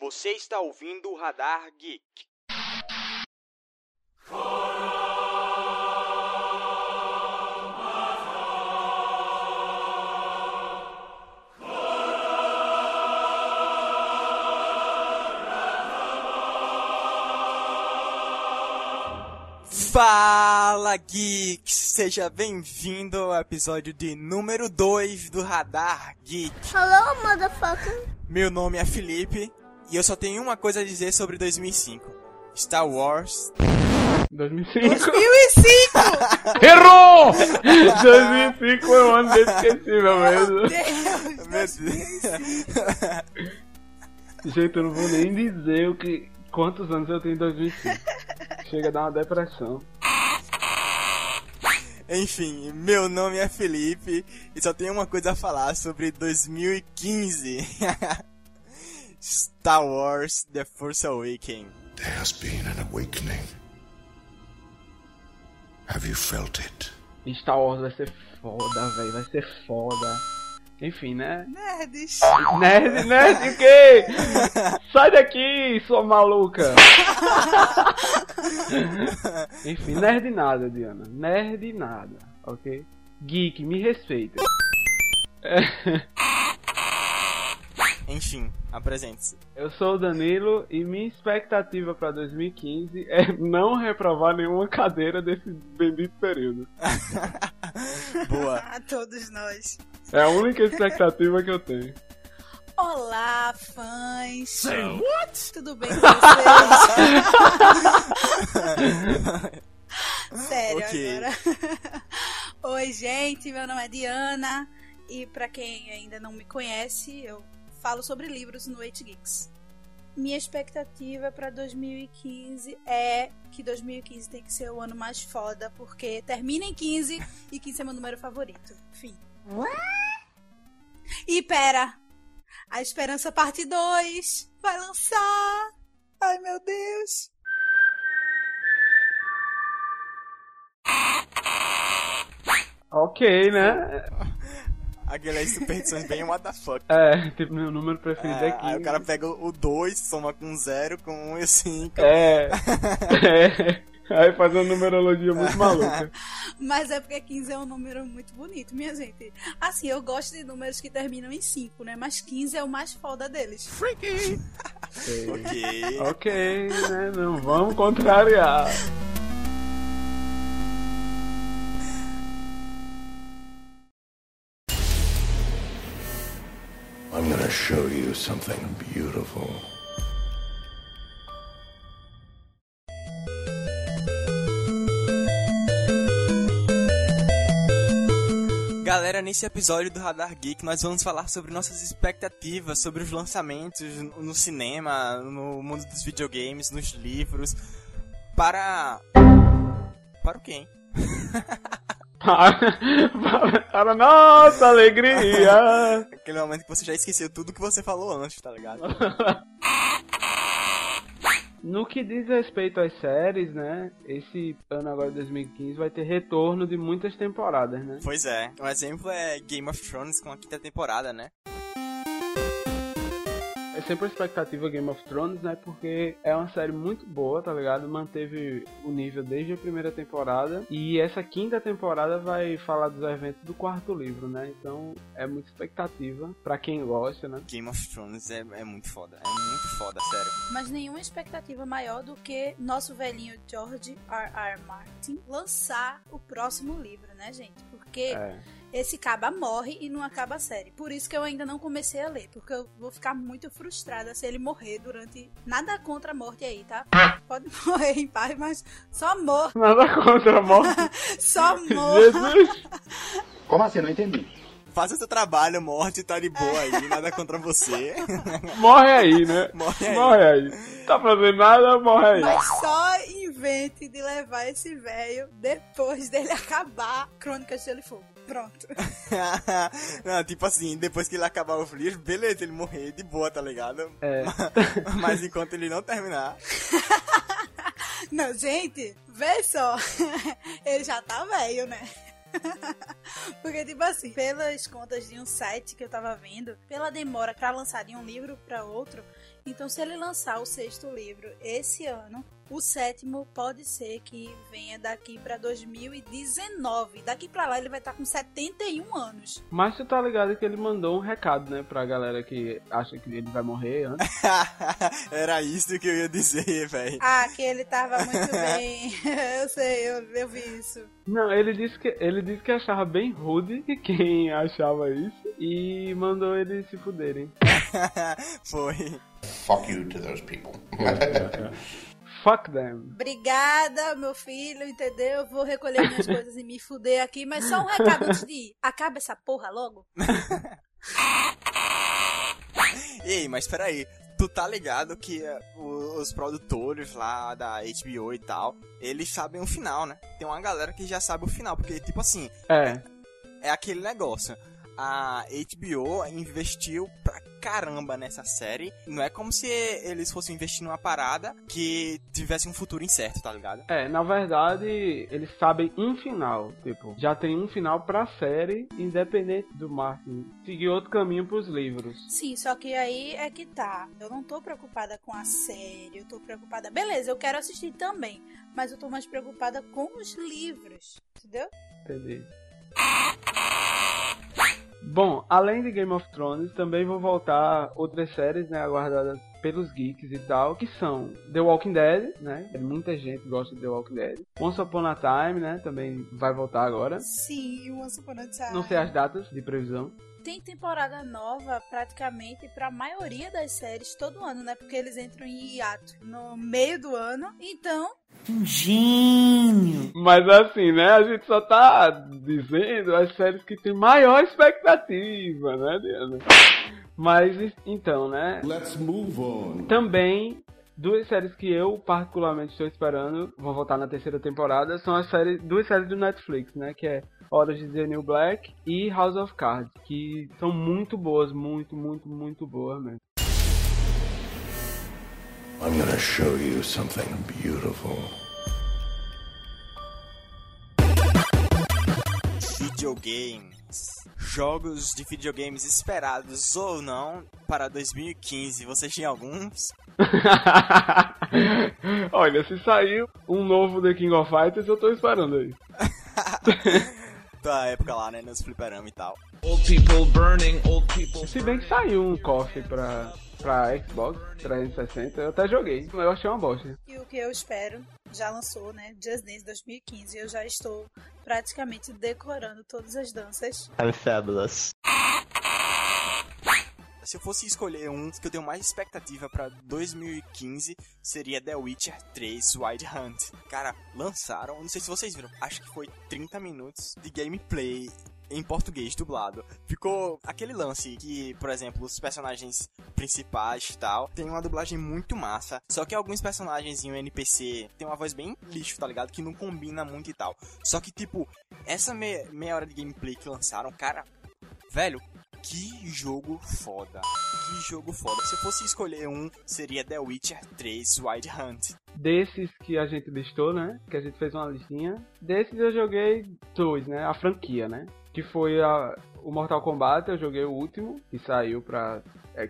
Você está ouvindo o Radar Geek. Fala Geeks! Seja bem-vindo ao episódio de número 2 do Radar Geek. Hello, motherfucker. Meu nome é Felipe e eu só tenho uma coisa a dizer sobre 2005. Star Wars. 2005. 2005! Errou! 2005 foi um ano inesquecível mesmo. Meu Deus. Gente, eu não vou nem dizer o que, quantos anos eu tenho em 2005. Chega a dar uma depressão. Enfim, meu nome é Felipe e só tenho uma coisa a falar sobre 2015. Star Wars The Force Awakens. There has been an awakening. Have you felt it? Star Wars vai ser foda, velho. Vai ser foda. Enfim, né? Nerds. Nerd, nerd o quê? Sai daqui, sua maluca! Enfim, nerd nada, Diana. Nerd nada, ok? Geek, me respeita. Enfim, apresente-se. Eu sou o Danilo e minha expectativa pra 2015 é não reprovar nenhuma cadeira desse bendito período. Boa. A todos nós. É a única expectativa que eu tenho. Olá, fãs. Say what? Tudo bem com vocês? Sério agora. Oi, gente. Meu nome é Diana. E pra quem ainda não me conhece, eu falo sobre livros no 8 Geeks. Minha expectativa pra 2015 é que 2015 tem que ser o ano mais foda, porque termina em 15 e 15 é meu número favorito. Fim. E pera, a Esperança Parte 2 vai lançar. Ai meu Deus. Ok, né? Aquelas superstições bem what the fuck. É, tipo, meu número preferido é É, aí o 15. cara pega o 2, soma com 0, com 1 um e 5. É. é. Aí faz uma numerologia muito maluca. Mas é porque 15 é um número muito bonito, minha gente. Assim, eu gosto de números que terminam em 5, né? Mas 15 é o mais foda deles. Freaky! Ok. ok, né? Não vamos contrariar. I'm gonna show you something beautiful. Galera, nesse episódio do Radar Geek nós vamos falar sobre nossas expectativas, sobre os lançamentos no cinema, no mundo dos videogames, nos livros. Para. Para o quê? hein? Para, para nossa alegria. Aquele momento que você já esqueceu tudo que você falou antes, tá ligado? No que diz respeito às séries, né? Esse ano agora, 2015, vai ter retorno de muitas temporadas, né? Pois é. Um exemplo é Game of Thrones com a quinta temporada, né? Sempre a expectativa Game of Thrones, né? Porque é uma série muito boa, tá ligado? Manteve o nível desde a primeira temporada. E essa quinta temporada vai falar dos eventos do quarto livro, né? Então é muita expectativa pra quem gosta, né? Game of Thrones é, é muito foda. É muito foda, sério. Mas nenhuma expectativa maior do que nosso velhinho George R. R. Martin lançar o próximo livro, né, gente? Porque É. esse caba morre e não acaba a série. Por isso que eu ainda não comecei a ler, porque eu vou ficar muito frustrada se ele morrer durante. Nada contra a morte aí, tá? Pode morrer em paz, mas só morra. Nada contra a morte. Só morra. Jesus! Como assim? Não entendi. Faça seu trabalho, morte, tá de boa aí, nada contra você. Morre aí, né? Morre aí. Morre aí. Tá fazendo nada, morre aí. Mas só invente de levar esse velho depois dele acabar Crônicas de Gelo e Fogo. Pronto. Não, tipo assim, depois que ele acabar o livro, beleza, ele morrer de boa, tá ligado? É. Mas enquanto ele não terminar. Não, gente, vê só. Ele já tá velho, né? Porque, tipo assim, pelas contas de um site que eu tava vendo, pela demora pra lançar de um livro pra outro, então se ele lançar o sexto livro esse ano, o sétimo pode ser que venha daqui pra 2019. Daqui pra lá ele vai estar com 71 anos. Mas tu tá ligado que ele mandou um recado, né, pra galera que acha que ele vai morrer antes. Era isso que eu ia dizer, velho. Ah, que ele tava muito bem. eu sei, eu, eu vi isso. Não, ele disse que ele disse que achava bem rude quem achava isso e mandou eles se fuderem. Foi. Fuck you to those people. Fuck them. Obrigada, meu filho, entendeu? Vou recolher minhas coisas e me fuder aqui, mas só um recado antes de ir. Acaba essa porra logo. Ei, mas peraí. Tu tá ligado que eh, os produtores lá da HBO e tal, eles sabem o final, né? Tem uma galera que já sabe o final, porque, tipo assim, É, é aquele negócio. A HBO investiu caramba nessa série. Não é como se eles fossem investir numa parada que tivesse um futuro incerto, tá ligado? é, na verdade, eles sabem um final, tipo, já tem um final pra série, independente do Martin seguir outro caminho pros livros. Sim, só que aí é que tá. Eu não tô preocupada com a série, eu tô preocupada. Beleza, eu quero assistir também, mas eu tô mais preocupada com os livros, entendeu? Entendi. Bom, além de Game of Thrones, também vou voltar outras séries, né, aguardadas pelos geeks e tal, que são The Walking Dead, né? Muita gente gosta de The Walking Dead. Once Upon a Time, né? Também vai voltar agora. Sim, Once Upon a Time. Não sei as datas de previsão. Tem temporada nova praticamente pra maioria das séries todo ano, né? Porque eles entram em hiato no meio do ano. Então, Mas assim, né? A gente só tá dizendo as séries que tem maior expectativa, né, Diana? Mas então, né? Let's move on. Também, duas séries que eu particularmente estou esperando, vão voltar na terceira temporada, são as séries, duas séries do Netflix, né? Que é Orange is the New Black e House of Cards, que são muito boas, muito, muito, muito boas mesmo. I'm gonna show you something beautiful. Videogames. Jogos de videogames esperados ou não para 2015. Vocês têm alguns? Olha, se saiu um novo The King of Fighters, eu tô esperando aí. Da época lá, né? Nos fliperama e tal. Old people burning, old people. Se bem que saiu um KOF pra, pra Xbox 360, eu até joguei, mas eu achei uma bosta. e o que eu espero, já lançou, né? Just Dance 2015. Eu já estou praticamente decorando todas as danças. I'm fabulous. Se eu fosse escolher um que eu tenho mais expectativa pra 2015, seria The Witcher 3 Wild Hunt. Cara, lançaram, não sei se vocês viram, acho que foi 30 minutos de gameplay em português dublado. Ficou aquele lance que, por exemplo, os personagens principais e tal, tem uma dublagem muito massa. Só que alguns personagens em um NPC tem uma voz bem lixo, tá ligado? Que não combina muito e tal. Só que, tipo, essa me- meia hora de gameplay que lançaram, cara, velho, que jogo foda. Que jogo foda. Se eu fosse escolher um, seria The Witcher 3 Wild Hunt. Desses que a gente listou, né? Que a gente fez uma listinha. Desses eu joguei dois, né? A franquia, né? Que foi a, o Mortal Kombat, eu joguei o último, que saiu pra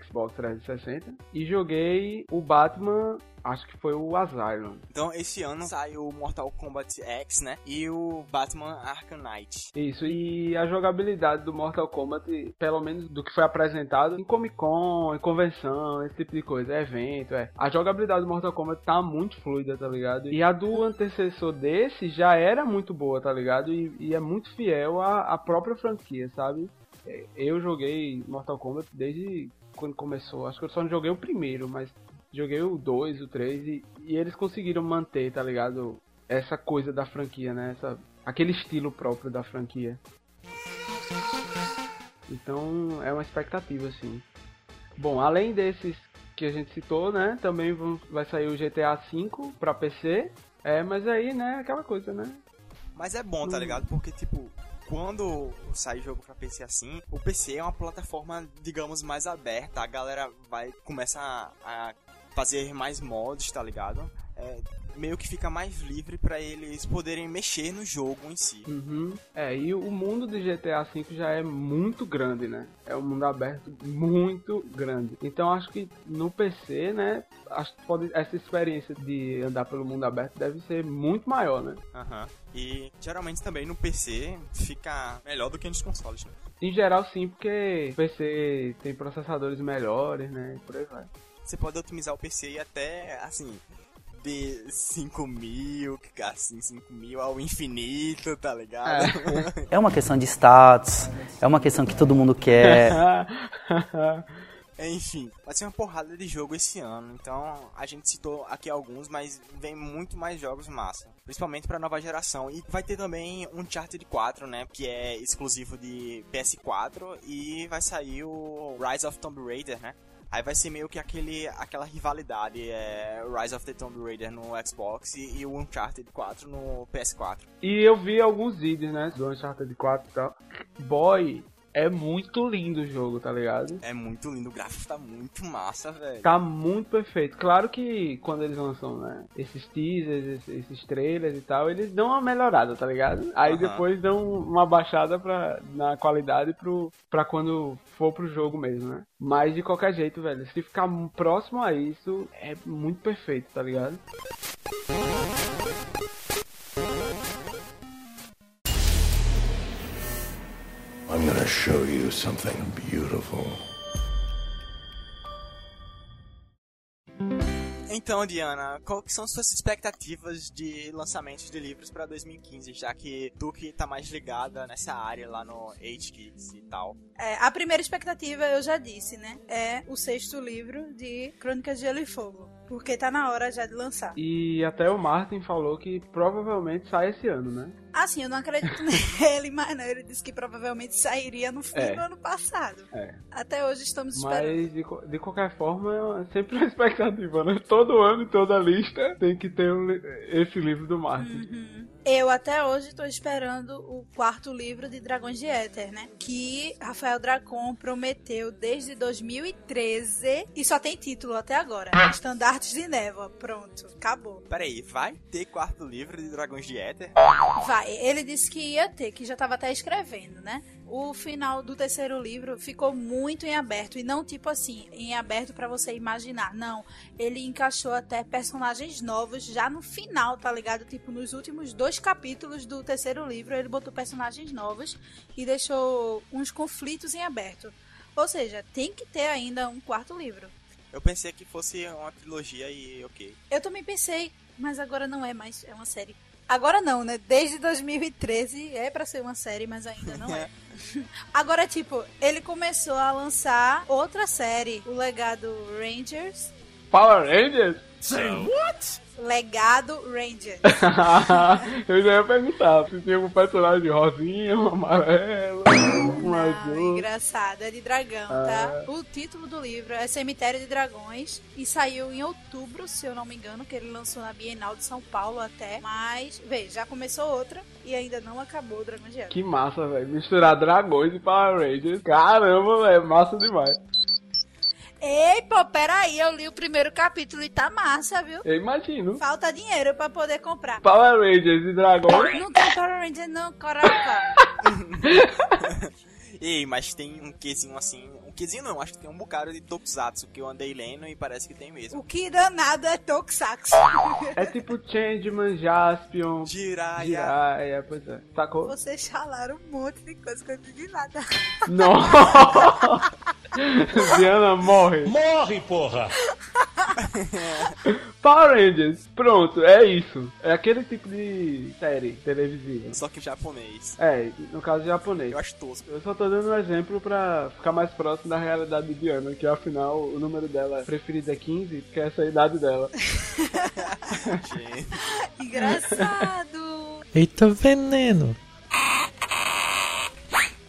Xbox 360. E joguei o Batman, acho que foi o Asylum. Então, esse ano saiu o Mortal Kombat X, né? E o Batman Arkham Knight. Isso, e a jogabilidade do Mortal Kombat, pelo menos do que foi apresentado em Comic Con, em convenção, esse tipo de coisa, evento, é. A jogabilidade do Mortal Kombat tá muito fluida, tá ligado? E a do antecessor desse já era muito boa, tá ligado? E, e é muito fiel à, à própria franquia, sabe? É, Eu joguei Mortal Kombat desde quando começou. Acho que eu só não joguei o primeiro, mas joguei o 2, o 3 e, e eles conseguiram manter, tá ligado? Essa coisa da franquia, né? Essa, aquele estilo próprio da franquia. Então é uma expectativa, assim. Bom, além desses que a gente citou, né? Também vão- vai sair o GTA V pra PC. É, mas aí, né? Aquela coisa, né? Mas é bom, tá Hum. ligado? Porque, tipo, quando sai jogo pra PC assim, o PC é uma plataforma, digamos, mais aberta. A galera vai começar a, a fazer mais mods, tá ligado? É, meio que fica mais livre pra eles poderem mexer no jogo em si. Uhum. É, e o mundo de GTA V já é muito grande, né? É um mundo aberto muito grande. Então acho que no PC, né? Acho que pode, essa experiência de andar pelo mundo aberto deve ser muito maior, né? Aham. E geralmente também no PC fica melhor do que nos consoles, né? Em geral sim, porque o PC tem processadores melhores, né? E por aí vai. Você pode otimizar o PC e até, assim, de 5 mil, assim, 5 mil ao infinito, tá ligado? É uma questão de status, é uma questão que todo mundo quer. Enfim, vai ser uma porrada de jogo esse ano, então a gente citou aqui alguns, mas vem muito mais jogos massa, principalmente pra nova geração. E vai ter também um Uncharted 4, né, que é exclusivo de PS4 e vai sair o Rise of Tomb Raider, né? Aí vai ser meio que aquele, aquela rivalidade, é, Rise of the Tomb Raider no Xbox e, e o Uncharted 4 no PS4. E eu vi alguns vídeos, né? Do Uncharted 4 e tal. Boy, é muito lindo o jogo, tá ligado? É muito lindo, o gráfico tá muito massa, velho. Tá muito perfeito. Claro que quando eles lançam, né, esses teasers, esses, esses trailers e tal, eles dão uma melhorada, tá ligado? Aí depois dão uma baixada pra, na qualidade pro, pra quando for pro jogo mesmo, né? Mas de qualquer jeito, velho, se ficar próximo a isso, é muito perfeito, tá ligado? I'm gonna show you something beautiful. Então, Diana, qual que são suas expectativas de lançamentos de livros pra 2015, já que tu que tá mais ligada nessa área lá no HGeeks e tal? É, a primeira expectativa, eu já disse, né? É o sexto livro de Crônicas de Gelo e Fogo. Porque tá na hora já de lançar. E até o Martin falou que provavelmente sai esse ano, né? Assim, eu não acredito nele, mas não, ele disse que provavelmente sairia no fim É. do ano passado. É. Até hoje estamos esperando. Mas de, de qualquer forma, é sempre uma expectativa, né? Todo ano, toda lista, tem que ter um esse livro do Martin. Eu até hoje tô esperando o quarto livro de Dragões de Éter, né? Que Rafael Dracon prometeu desde 2013 e só tem título até agora. Estandartes de Névoa. Pronto, acabou. Peraí, vai ter quarto livro de Dragões de Éter? Vai, ele disse que ia ter, que já tava até escrevendo, né? O final do terceiro livro ficou muito em aberto e não tipo assim, em aberto pra você imaginar. Não, ele encaixou até personagens novos já no final, tá ligado? Tipo nos últimos dois capítulos do terceiro livro, ele botou personagens novos e deixou uns conflitos em aberto. Ou seja, tem que ter ainda um quarto livro. Eu pensei que fosse uma trilogia e ok. Eu também pensei, mas agora não é mais, é uma série. Agora não, né? Desde 2013 é pra ser uma série, mas ainda não é. Agora, tipo, ele começou a lançar outra série, o Legado Rangers. Power Rangers? Legado Rangers. Eu já ia perguntar se tinha algum personagem rosinha, um amarelo, um azul. engraçado, é de dragão, tá? O título do livro é Cemitério de Dragões e saiu em outubro, se eu não me engano, que ele lançou na Bienal de São Paulo até. Mas, vê, já começou outra e ainda não acabou o Dragão de Éter. Que massa, velho. Misturar dragões e Power Rangers. Caramba, velho. Massa demais. Ei, pô, peraí, eu li o primeiro capítulo e tá massa, viu? Eu imagino. Falta dinheiro pra poder comprar. Power Rangers e dragões. Não tem Power Ranger não, coração. Ei, mas tem um quesinho assim. Um quesinho não, acho que tem um bocado de Tokusatsu que eu andei lendo e parece que tem mesmo. o que danado é Tokusatsu. É tipo Changeman, Jaspion, Jiraiya. Jiraiya, pois é. Sacou? Vocês falaram um monte de coisa que eu não entendi nada. Nossa! Diana morre. Morre, porra! Power Rangers, pronto, é isso. É aquele tipo de série televisiva. Só que japonês. É, no caso japonês. Eu acho tosco. Eu só tô dando um exemplo pra ficar mais próximo da realidade de Diana, que afinal o número dela preferido é 15, porque essa é a idade dela. Gente. Engraçado. Eita veneno.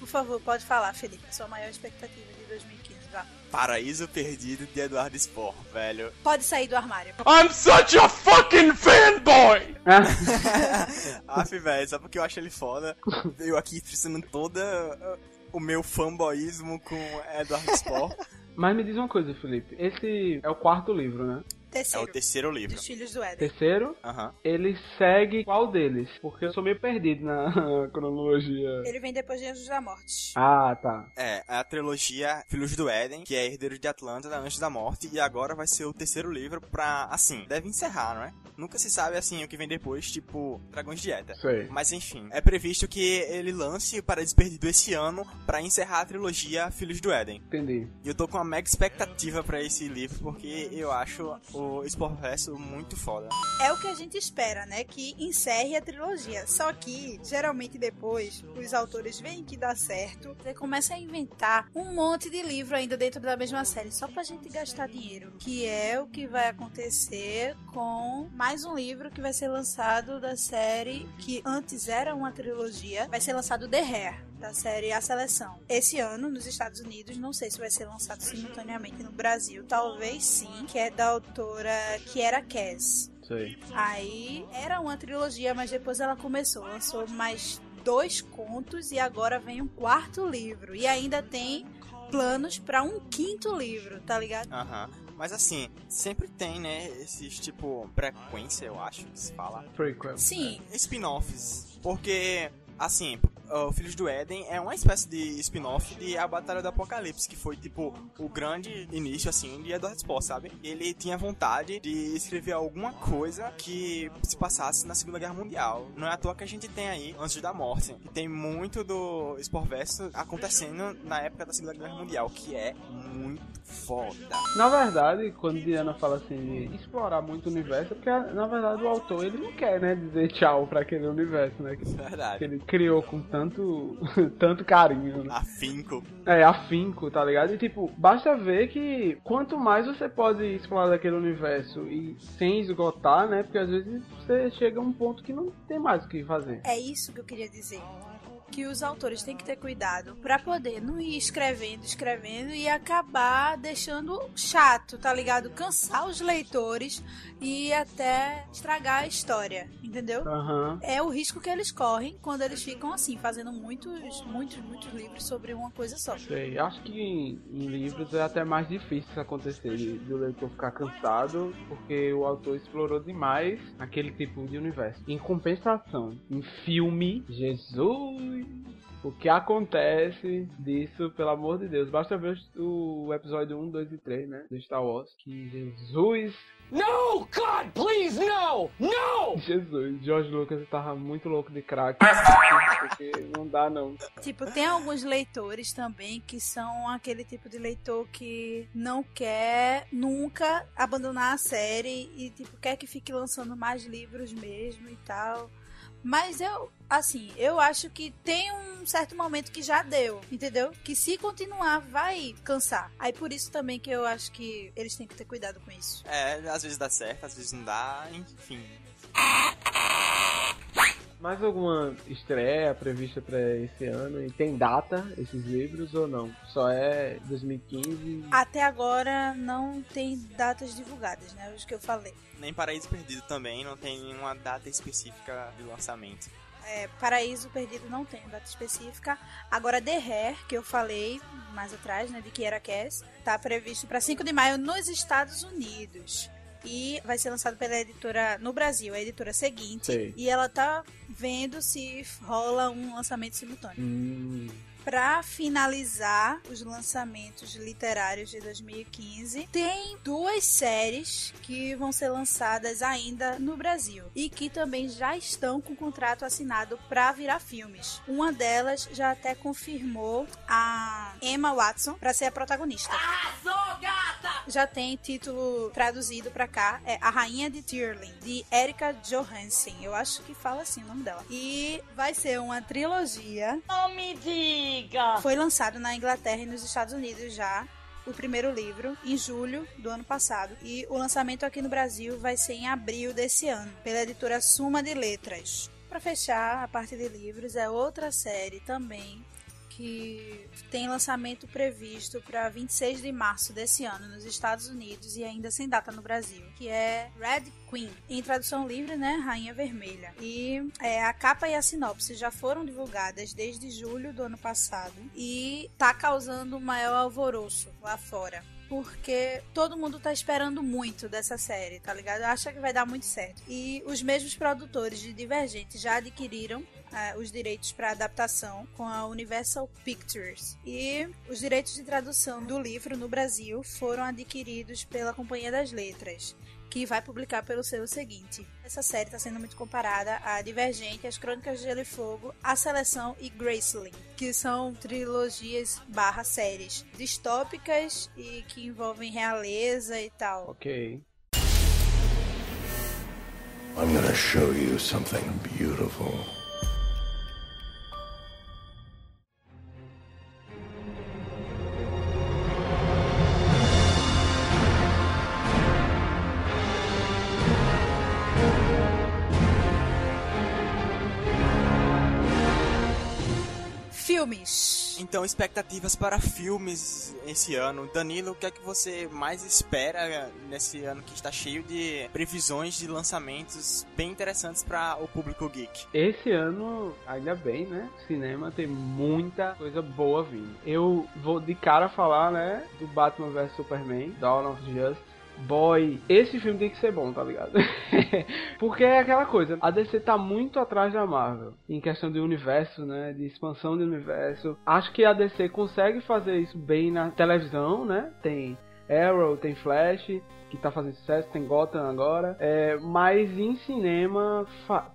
Por favor, pode falar, Felipe. Sua maior expectativa de 2015, vá. Paraíso Perdido de Eduardo Spor, velho. Pode sair do armário. I'm such a fucking fanboy! Aff, velho, só porque eu acho ele foda. Eu aqui precisando toda uh, o meu fanboyismo com Eduardo Spor. Mas me diz uma coisa, Felipe. Esse é o quarto livro, né? É Terceiro. o terceiro livro. Dos Filhos do Éden. Terceiro, Aham. ele segue qual deles? Porque eu sou meio perdido na cronologia. Ele vem depois de Anjos da Morte. Ah, tá. É, a trilogia Filhos do Éden, que é Herdeiros de Atlântida, Anjos da Morte, e agora vai ser o terceiro livro pra, assim, deve encerrar, não é? Nunca se sabe, assim, o que vem depois, tipo, Dragões de Eta. Sei. Mas enfim, é previsto que ele lance para Desperdido esse ano pra encerrar a trilogia Filhos do Éden. Entendi. E eu tô com uma mega expectativa pra esse livro, porque eu acho o Sportverso muito foda. É o que a gente espera, né? Que encerre a trilogia. Só que, geralmente depois, os autores veem que dá certo e começam a inventar um monte de livro ainda dentro da mesma série, só pra gente gastar dinheiro. Que é o que vai acontecer com mais um livro que vai ser lançado da série que antes era uma trilogia. Vai ser lançado The Hair. Da série A Seleção. Esse ano, nos Estados Unidos, não sei se vai ser lançado simultaneamente no Brasil, talvez sim, que é da autora Kiera Cass. Sei. Aí era uma trilogia, mas depois ela começou, lançou mais dois contos e agora vem um quarto livro. E ainda tem planos pra um quinto livro, tá ligado? Aham. Mas assim, sempre tem, né, esses tipo frequência, eu acho que se fala. Prequel. Sim, spin-offs. Porque, assim, o Filhos do Éden é uma espécie de spin-off de A Batalha do Apocalipse, que foi, tipo, o grande início, assim, de Edward Poe, sabe? Ele tinha vontade de escrever alguma coisa que se passasse na Segunda Guerra Mundial. Não é à toa que a gente tem aí Anjos da Morte, que tem muito do Sportverso acontecendo na época da Segunda Guerra Mundial, que é muito foda. Na verdade, quando Diana fala assim de explorar muito o universo, é porque na verdade o autor ele não quer, né, dizer tchau pra aquele universo, né? Que, que Verdade. ele criou com tanto, tanto carinho, né? Afinco. É, afinco, tá ligado? E tipo, basta ver que quanto mais você pode explorar daquele universo e sem esgotar, né? Porque às vezes você chega a um ponto que não tem mais o que fazer. é isso que eu queria dizer. Que os autores têm que ter cuidado pra poder não ir escrevendo, escrevendo e acabar deixando chato, tá ligado? Cansar os leitores e até estragar a história, entendeu? Aham. é o risco que eles correm quando eles ficam assim, fazendo muitos, muitos, muitos livros sobre uma coisa só. Sei. Acho que em, em livros é até mais difícil isso acontecer, de, de o leitor ficar cansado, porque o autor explorou demais aquele tipo de universo. Em compensação, em filme, Jesus! O que acontece disso, pelo amor de Deus? Basta ver o episódio 1, 2 e 3, né? Do Star Wars. Que Jesus. No, God, please, no! No! Jesus, George Lucas tava muito louco de crack. Porque não dá, não. Tipo, tem alguns leitores também que são aquele tipo de leitor que não quer nunca abandonar a série e tipo quer que fique lançando mais livros mesmo e tal. Mas eu, assim, eu acho que tem um certo momento que já deu, entendeu? Que se continuar vai cansar. Aí por isso também que eu acho que eles têm que ter cuidado com isso. É, às vezes dá certo, às vezes não dá, enfim. Mais alguma estreia prevista pra esse ano? E tem data esses livros ou não? Só é 2015? Até agora não tem datas divulgadas, né? Os que eu falei. Nem Paraíso Perdido também, não tem nenhuma data específica de lançamento. É, Paraíso Perdido não tem data específica. Agora, The Hair, que eu falei mais atrás, né, de Kiera Cass, tá previsto para 5 de maio nos Estados Unidos. E vai ser lançado pela editora no Brasil, a editora seguinte. Sei. E ela tá vendo se rola um lançamento simultâneo. Hum, Pra finalizar os lançamentos literários de 2015, tem duas séries que vão ser lançadas ainda no Brasil e que também já estão com contrato assinado pra virar filmes. Uma delas já até confirmou a Emma Watson pra ser a protagonista. Já tem título traduzido pra cá, é A Rainha de Tirling, de Erika Johansen. Eu acho que fala assim o nome dela. E vai ser uma trilogia Não me diga! foi lançado na Inglaterra e nos Estados Unidos já. O primeiro livro, em julho do ano passado. E o lançamento aqui no Brasil vai ser em abril desse ano, pela editora Suma de Letras. Para fechar a parte de livros, é outra série também que tem lançamento previsto para 26 de março desse ano nos Estados Unidos e ainda sem data no Brasil, que é Red Queen, em tradução livre, né, Rainha Vermelha. E é, a capa e a sinopse já foram divulgadas desde julho do ano passado e tá causando um maior alvoroço lá fora. porque todo mundo tá esperando muito dessa série, tá ligado? Acha que vai dar muito certo. E os mesmos produtores de Divergente já adquiriram é, os direitos para adaptação com a Universal Pictures. E os direitos de tradução do livro no Brasil foram adquiridos pela Companhia das Letras que vai publicar pelo selo seguinte. Essa série está sendo muito comparada a Divergente, As Crônicas de Gelo e Fogo, A Seleção e Graceling, que são trilogias barra séries distópicas e que envolvem realeza e tal. Ok. I'm gonna show you something beautiful. Filmes. Então, expectativas para filmes esse ano. Danilo, o que é que você mais espera nesse ano que está cheio de previsões de lançamentos bem interessantes para o público geek? Esse ano, ainda bem, né? Cinema tem muita coisa boa vindo. Eu vou de cara falar, né? Do Batman vs Superman, Dawn of Justice. Boy, esse filme tem que ser bom, tá ligado? Porque é aquela coisa, a DC tá muito atrás da Marvel em questão de universo, né? De expansão de universo. Acho que a DC consegue fazer isso bem na televisão, né? Tem Arrow, tem Flash, que tá fazendo sucesso, tem Gotham agora. É, mas em cinema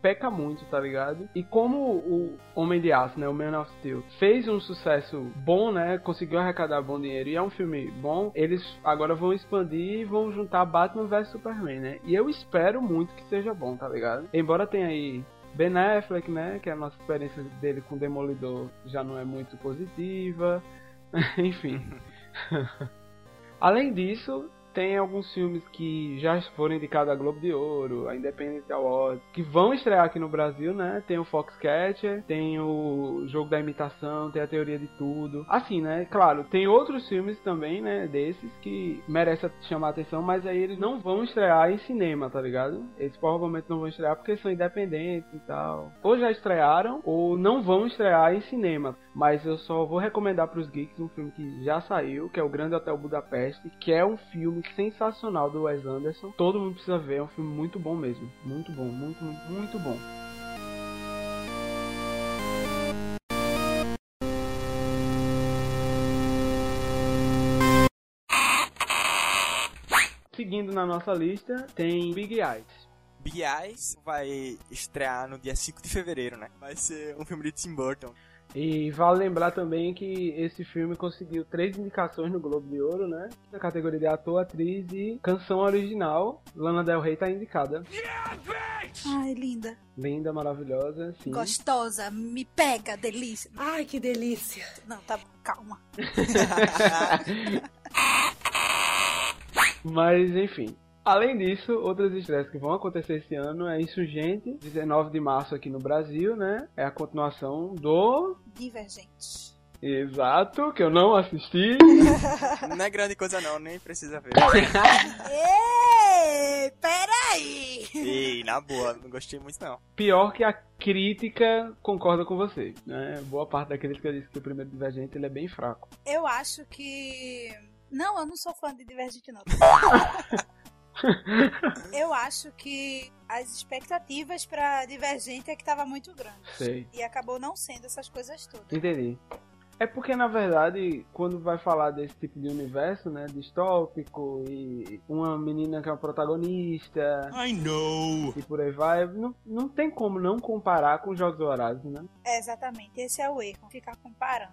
peca muito, tá ligado? E como o Homem de Aço, né, o Man of Steel, fez um sucesso bom, né, conseguiu arrecadar bom dinheiro e é um filme bom, eles agora vão expandir e vão juntar Batman vs Superman, né? E eu espero muito que seja bom, tá ligado? Embora tenha aí Ben Affleck, né, que a nossa experiência dele com Demolidor já não é muito positiva. Enfim. Além disso, tem alguns filmes que já foram indicados a Globo de Ouro, a Independent Awards, que vão estrear aqui no Brasil, né? Tem o Foxcatcher, tem o Jogo da Imitação, tem a Teoria de Tudo. Assim, né? Claro, tem outros filmes também, né? Desses que merecem chamar atenção, mas aí eles não vão estrear em cinema, tá ligado? Eles provavelmente não vão estrear porque são independentes e tal. Ou já estrearam, ou não vão estrear em cinema. Mas eu só vou recomendar para os geeks um filme que já saiu, que é o Grande Hotel Budapeste, que é um filme sensacional do Wes Anderson. Todo mundo precisa ver, é um filme muito bom mesmo. Muito bom, muito, muito, muito bom. Seguindo na nossa lista, tem Big Eyes. Big Eyes vai estrear no dia 5 de fevereiro, né? Vai ser um filme de Tim Burton. E vale lembrar também que esse filme conseguiu três indicações no Globo de Ouro, né? Na categoria de ator, atriz e canção original. Lana Del Rey tá indicada. Ai, linda. Linda, maravilhosa, sim. Gostosa, me pega, delícia. Ai, que delícia. Não, tá, calma. Mas, enfim, Além disso, outras estreias que vão acontecer esse ano é Insurgente, 19 de março aqui no Brasil, né? É a continuação do. Divergente. Exato, que eu não assisti. não é grande coisa não, nem precisa ver. Ei, peraí! Ei, na boa, não gostei muito não. Pior que a crítica concorda com você, né? Boa parte da crítica diz que o primeiro Divergente ele é bem fraco. Eu acho que... Não, eu não sou fã de Divergente não. eu acho que as expectativas para Divergente é que tava muito grande. Sei. E acabou não sendo essas coisas todas. Entendi. É porque, na verdade, quando vai falar desse tipo de universo, né, distópico, e uma menina que é uma protagonista... I know! E por aí vai, não, não tem como não comparar com Jogos Vorazes, né? É, exatamente, esse é o erro, ficar comparando.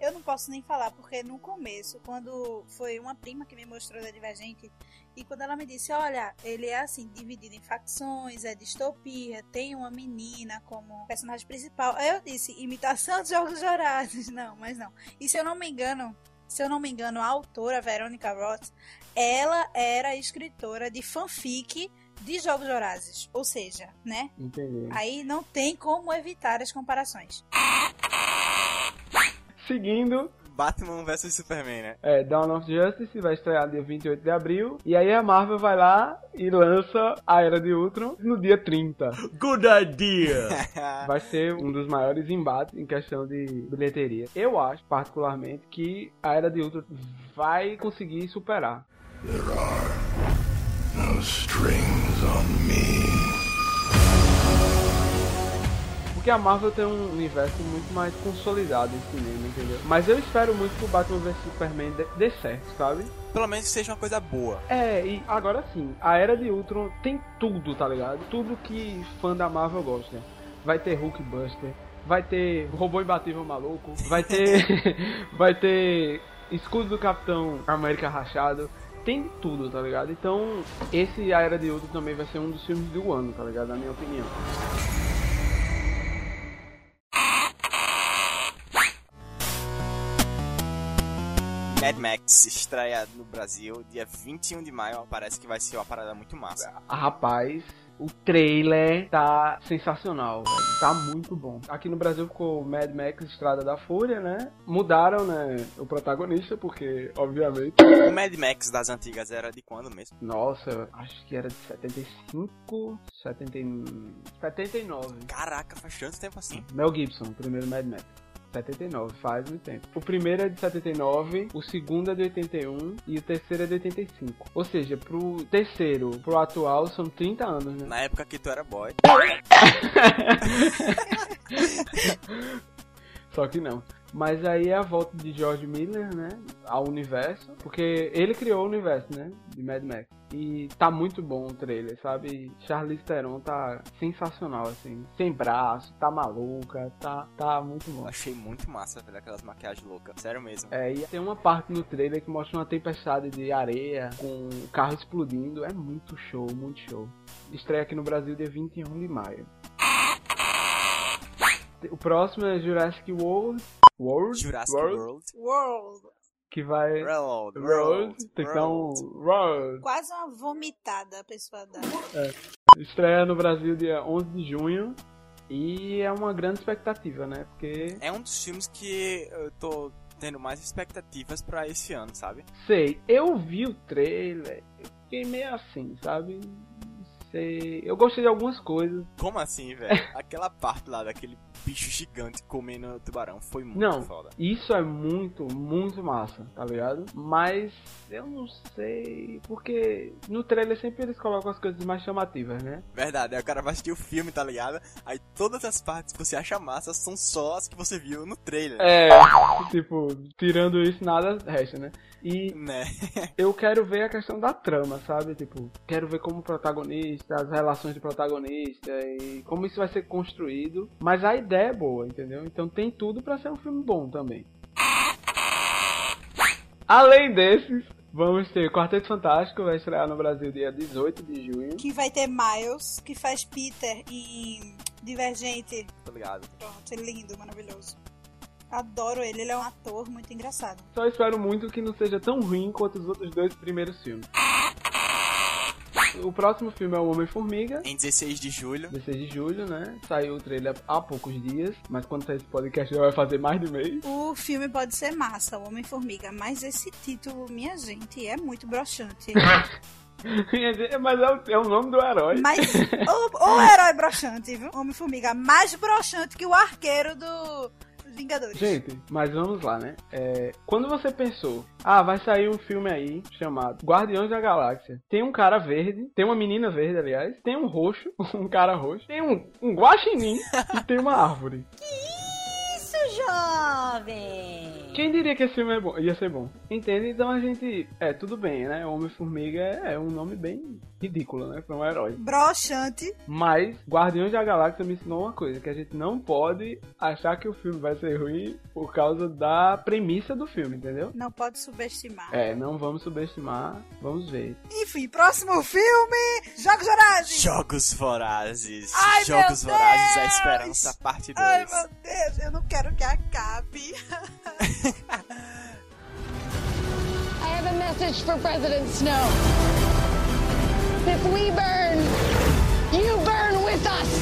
Eu não posso nem falar, porque no começo, quando foi uma prima que me mostrou da Divergente, e quando ela me disse, olha, ele é assim, dividido em facções, é distopia, tem uma menina como personagem principal. Aí eu disse, imitação de Jogos Horazes. Não, mas não. E se eu não me engano, se eu não me engano, a autora, Veronica Roth, ela era escritora de fanfic de Jogos Horazes. Ou seja, né? Entendi. Aí não tem como evitar as comparações. Seguindo, Batman vs Superman, né? É, Dawn of Justice vai estrear dia 28 de abril. E aí a Marvel vai lá e lança a Era de Ultron no dia 30. Good idea! Vai ser um dos maiores embates em questão de bilheteria. Eu acho, particularmente, que a Era de Ultron vai conseguir superar. There are no strings on me. Porque a Marvel tem um universo muito mais consolidado em cinema, entendeu? Mas eu espero muito que o Batman vs Superman dê, dê certo, sabe? Pelo menos que seja uma coisa boa. É, e agora sim, a Era de Ultron tem tudo, tá ligado? Tudo que fã da Marvel gosta. Vai ter Hulkbuster, vai ter robô imbatível maluco, vai ter vai ter escudo do Capitão América rachado. Tem tudo, tá ligado? Então, esse A Era de Ultron também vai ser um dos filmes do ano, tá ligado? Na minha opinião. Mad Max estreia no Brasil dia 21 de maio. Parece que vai ser uma parada muito massa. Ah, Rapaz, o trailer tá sensacional, velho. Tá muito bom. Aqui no Brasil ficou Mad Max Estrada da Fúria, né? Mudaram, né, o protagonista, porque, obviamente. O Mad Max das antigas era de quando mesmo? Nossa, acho que era de 75, 70, 79. Caraca, faz tanto tempo assim. Mel Gibson, o primeiro Mad Max. 79, faz muito tempo. O primeiro é de 79, o segundo é de 81 e o terceiro é de 85. Ou seja, pro terceiro, pro atual, são 30 anos, né? Na época que tu era boy. Só que não. Mas aí é a volta de George Miller, né? Ao universo. Porque ele criou o universo, né? De Mad Max. E tá muito bom o trailer, sabe? Charlize Theron tá sensacional, assim. Sem braço, tá maluca, tá, tá muito bom. Achei muito massa, velho, aquelas maquiagens loucas. Sério mesmo. É, e tem uma parte no trailer que mostra uma tempestade de areia com o carro explodindo. É muito show, muito show. Estreia aqui no Brasil dia 21 de maio. O próximo é Jurassic World. World? Jurassic World. World. Que vai. World. World. Tem que dar um. World. Quase uma vomitada a pessoa dá. Estreia no Brasil dia 11 de junho. E é uma grande expectativa, né? Porque. É um dos filmes que eu tô tendo mais expectativas pra esse ano, sabe? Sei, eu vi o trailer, eu fiquei meio assim, sabe? Não Sei. Eu gostei de algumas coisas. Como assim, velho? Aquela parte lá daquele bicho gigante comendo tubarão foi muito Não, foda. isso é muito, muito massa, tá ligado? Mas eu não sei. Porque no trailer sempre eles colocam as coisas mais chamativas, né? Verdade, aí o cara vai assistir o filme, tá ligado? Aí todas as partes que você acha massa são só as que você viu no trailer. É, tipo, tirando isso, nada resta, né? E Né? eu quero ver a questão da trama, sabe? Tipo, quero ver como protagonista, as relações de protagonista e como isso vai ser construído. Mas a ideia é boa, entendeu? Então tem tudo pra ser um filme bom também. Além desses, vamos ter Quarteto Fantástico, vai estrear no Brasil dia 18 de junho. Que vai ter Miles, que faz Peter em Divergente. Tá ligado? Pronto, é lindo, maravilhoso. Adoro ele, ele é um ator muito engraçado. Só espero muito que não seja tão ruim quanto os outros dois primeiros filmes. O próximo filme é o Homem-Formiga. Em 16 de julho. 16 de julho, né? Saiu o trailer há poucos dias, mas quando sair esse podcast já vai fazer mais de mês. O filme pode ser massa, o Homem-Formiga, mas esse título, minha gente, é muito broxante. mas é o, é o nome do herói. Mas o, o herói broxante, viu? Homem-Formiga, mais broxante que o arqueiro do Vingadores. Gente, mas vamos lá, né? É, quando você pensou, ah, vai sair um filme aí chamado Guardiões da Galáxia. Tem um cara verde, tem uma menina verde, aliás, tem um roxo, um cara roxo, tem um, um guaxinim e tem uma árvore. Isso, jovem! Quem diria que esse filme é bom, ia ser bom? Entende? Então a gente. É, tudo bem, né? Homem-Formiga é, é um nome bem ridículo, né? Pra um herói. Broxante. Mas Guardiões da Galáxia me ensinou uma coisa: que a gente não pode achar que o filme vai ser ruim por causa da premissa do filme, entendeu? Não pode subestimar. É, não vamos subestimar, vamos ver. Enfim, próximo filme: Jogos Vorazes. Jogos Vorazes. Ai, Jogos meu Vorazes, a Deus! Esperança, parte 2. Ai, meu Deus, eu não quero que acabe. I have a message for President Snow. If we burn, you burn with us.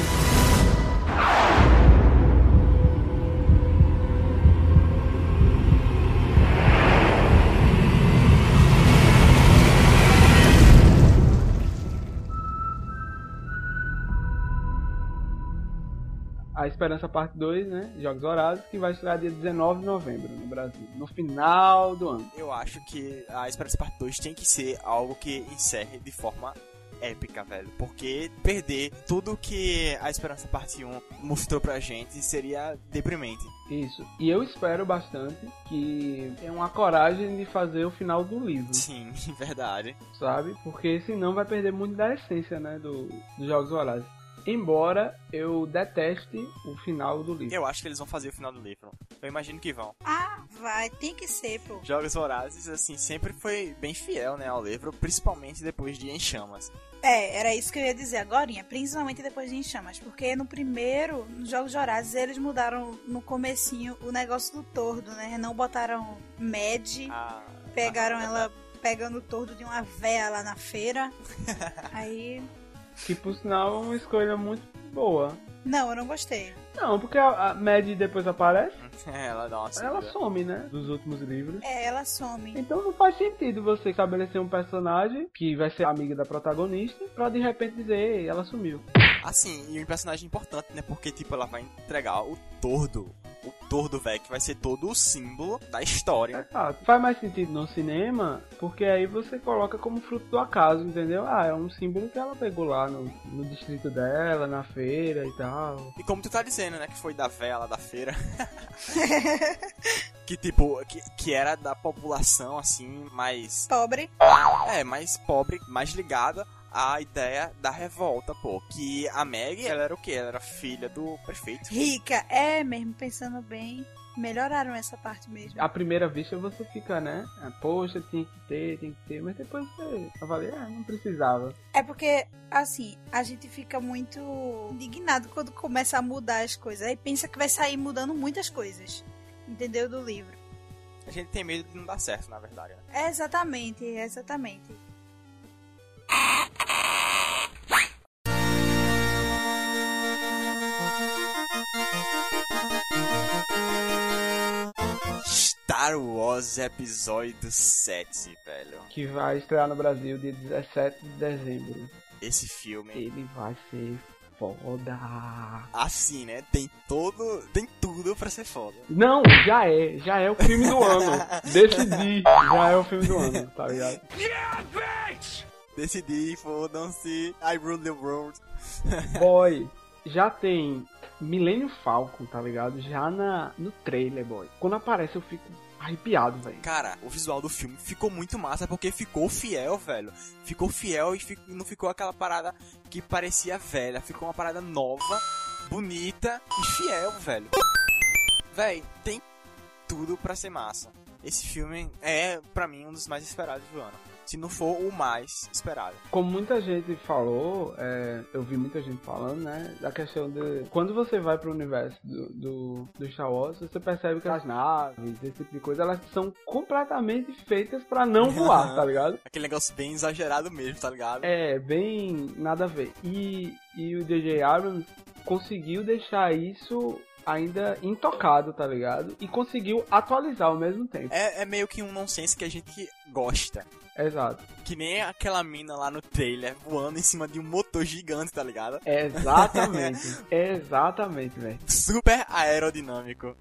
Esperança Parte 2, né? Jogos Horazes, que vai estrear dia 19 de novembro no Brasil, no final do ano. Eu acho que a Esperança Parte 2 tem que ser algo que encerre de forma épica, velho. Porque perder tudo que a Esperança Parte 1 mostrou pra gente seria deprimente. Isso. E eu espero bastante que tenha uma coragem de fazer o final do livro. Sim, verdade. Sabe? Porque senão vai perder muito da essência, né? Do, dos Jogos Vorazes. Embora eu deteste o final do livro. Eu acho que eles vão fazer o final do livro. Eu imagino que vão. Ah, vai, tem que ser, pô. Jogos Vorazes, assim, sempre foi bem fiel, né, ao livro, principalmente depois de Em Chamas. É, era isso que eu ia dizer agora, principalmente depois de Em Chamas, porque no primeiro, nos Jogos Horazes, eles mudaram no comecinho o negócio do tordo, né? Não botaram Mad, Ah, pegaram ah, ela pegando o tordo de uma véia lá na feira. Aí, Que por sinal é uma escolha muito boa. não, eu não gostei. Não, porque a, a Mad depois aparece, Ela dá uma ela some, né? Dos últimos livros. É, ela some. Então não faz sentido você estabelecer um personagem que vai ser amiga da protagonista pra de repente dizer, ei, ela sumiu. Assim, e um personagem importante, né? Porque, tipo, ela vai entregar o tordo. O tordo, velho, que vai ser todo o símbolo da história. Exato. Faz mais sentido no cinema, porque aí você coloca como fruto do acaso, entendeu? Ah, é um símbolo que ela pegou lá no, no distrito dela, na feira e tal. E como tu tá dizendo, né? Que foi da vela da feira. que, tipo, que, que era da população, assim, mais Pobre. É, mais pobre, mais ligada à ideia da revolta, pô. Que a Meg, ela era o quê? Ela era filha do prefeito. Rica. É mesmo, pensando bem. Melhoraram essa parte mesmo. À primeira vista você fica, né? Ah, Poxa, tinha que ter, tem que ter, mas depois você avalia, ah, não precisava. É porque, assim, a gente fica muito indignado quando começa a mudar as coisas. Aí pensa que vai sair mudando muitas coisas. Entendeu? Do livro. A gente tem medo de não dar certo, na verdade. Né? É exatamente, exatamente. Star Wars Episódio 7, velho. Que vai estrear no Brasil dia 17 de dezembro. Esse filme, Ele vai ser foda. assim, né? Tem todo. Tem tudo pra ser foda. Não, já é, já é o filme do ano. Decidi, já é o filme do ano, tá ligado? Decidi, fodam-se. I rule the world. Boy, já tem Millennium Falcon, tá ligado? Já na, no trailer, boy. Quando aparece eu fico arrepiado, velho. Cara, o visual do filme ficou muito massa porque ficou fiel, velho. Ficou fiel e fi- não ficou aquela parada que parecia velha. Ficou uma parada nova, bonita e fiel, velho. Véi, tem tudo pra ser massa. Esse filme é, pra mim, um dos mais esperados do ano. Se não for o mais esperado. Como muita gente falou, é, eu vi muita gente falando, né? Da questão de. Quando você vai pro universo do, do, do Star Wars, você percebe que as naves, esse tipo de coisa, elas são completamente feitas pra não voar, tá ligado? Aquele negócio bem exagerado mesmo, tá ligado? É, bem nada a ver. E, e o DJ Abrams conseguiu deixar isso ainda intocado, tá ligado? E conseguiu atualizar ao mesmo tempo. É, é meio que um nonsense que a gente gosta. Exato. Que nem aquela mina lá no trailer voando em cima de um motor gigante, tá ligado? Exatamente. Exatamente, velho. Super aerodinâmico.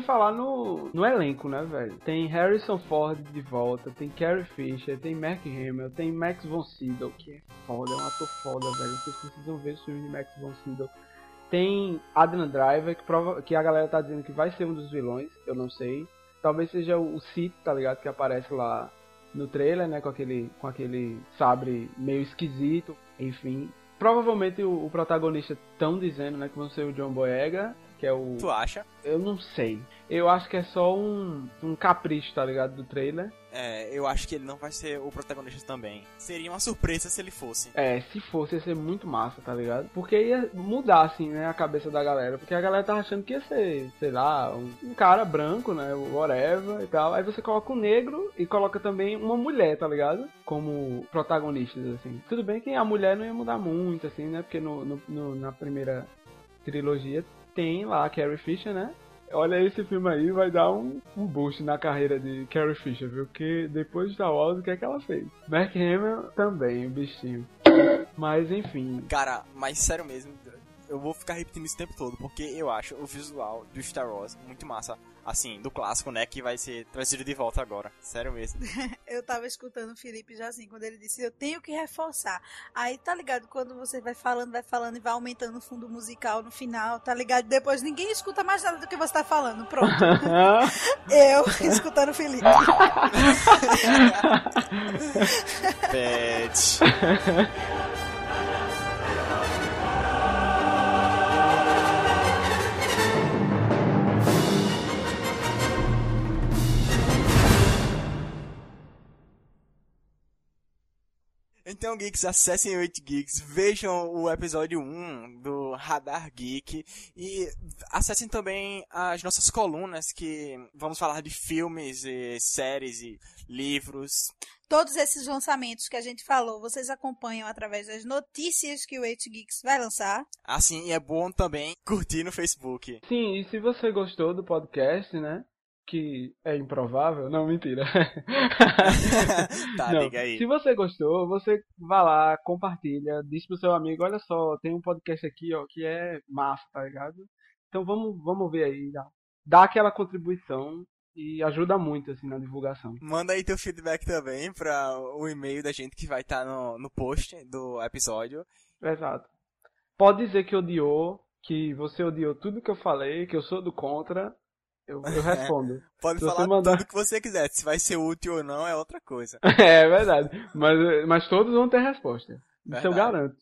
Sem falar no, no elenco, né, velho? Tem Harrison Ford de volta, tem Carrie Fisher, tem Mark Hamill, tem Max von Sydow, que é foda, é um ator foda, velho. Vocês precisam ver o filme de Max von Sydow. Tem Adrian Driver, que, prova, que a galera tá dizendo que vai ser um dos vilões, eu não sei. Talvez seja o, o Sith, tá ligado? Que aparece lá no trailer, né? Com aquele, com aquele sabre meio esquisito, enfim. Provavelmente o, o protagonista estão dizendo, né? Que vão ser o John Boyega, que é o... Tu acha? Eu não sei. Eu acho que é só um, um capricho, tá ligado? Do trailer. É, eu acho que ele não vai ser o protagonista também. Seria uma surpresa se ele fosse. É, se fosse ia ser muito massa, tá ligado? Porque ia mudar, assim, né, a cabeça da galera. Porque a galera tava achando que ia ser, sei lá, um, um cara branco, né, whatever e tal. Aí você coloca um negro e coloca também uma mulher, tá ligado? Como protagonistas, assim. Tudo bem que a mulher não ia mudar muito, assim, né? Porque no, no- no- na primeira trilogia tem lá a Carrie Fisher, né? Olha, esse filme aí vai dar um, um boost na carreira de Carrie Fisher, viu? Porque depois de Star Wars, o que é que ela fez? Mark Hamill também, o bichinho. Mas enfim. Cara, mas sério mesmo, eu vou ficar repetindo isso o tempo todo, porque eu acho o visual do Star Wars muito massa. Assim, do clássico, né? Que vai ser trazido de volta agora. Sério mesmo. eu tava escutando o Felipe já assim, quando ele disse, eu tenho que reforçar. Aí, tá ligado? Quando você vai falando, vai falando e vai aumentando o fundo musical no final, tá ligado? Depois ninguém escuta mais nada do que você tá falando. Pronto. eu escutando o Felipe. Pet. Então, geeks, acessem o 8geeks, vejam o episódio 1 do Radar Geek e acessem também as nossas colunas que vamos falar de filmes, e séries e livros. Todos esses lançamentos que a gente falou, vocês acompanham através das notícias que o 8geeks vai lançar. Assim, e é bom também curtir no Facebook. Sim, e se você gostou do podcast, né? Que é improvável. Não, mentira. tá, Não. liga aí. Se você gostou, você vai lá, compartilha, diz pro seu amigo, olha só, tem um podcast aqui, ó, que é massa, tá ligado? Então vamos, vamos ver aí, dá, dá aquela contribuição e ajuda muito, assim, na divulgação. Manda aí teu feedback também para o e-mail da gente que vai estar tá no, no post do episódio. Exato. Pode dizer que odiou, que você odiou tudo que eu falei, que eu sou do contra, eu, eu respondo. Pode Se falar mandar- tudo que você quiser. Se vai ser útil ou não é outra coisa. é verdade. Mas, mas todos vão ter resposta. Isso eu Verdade. garanto.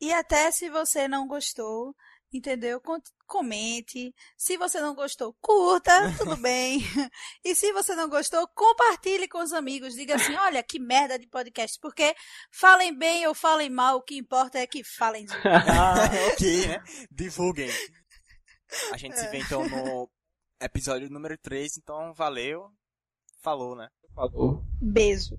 E até se você não gostou, entendeu? Comente. Se você não gostou, curta, tudo bem. E se você não gostou, compartilhe com os amigos. Diga assim: olha que merda de podcast. Porque falem bem ou falem mal, o que importa é que falem de ok, né? Divulguem. A gente se vê então no episódio número 3. Então, valeu. Falou, né? Falou. Beijo.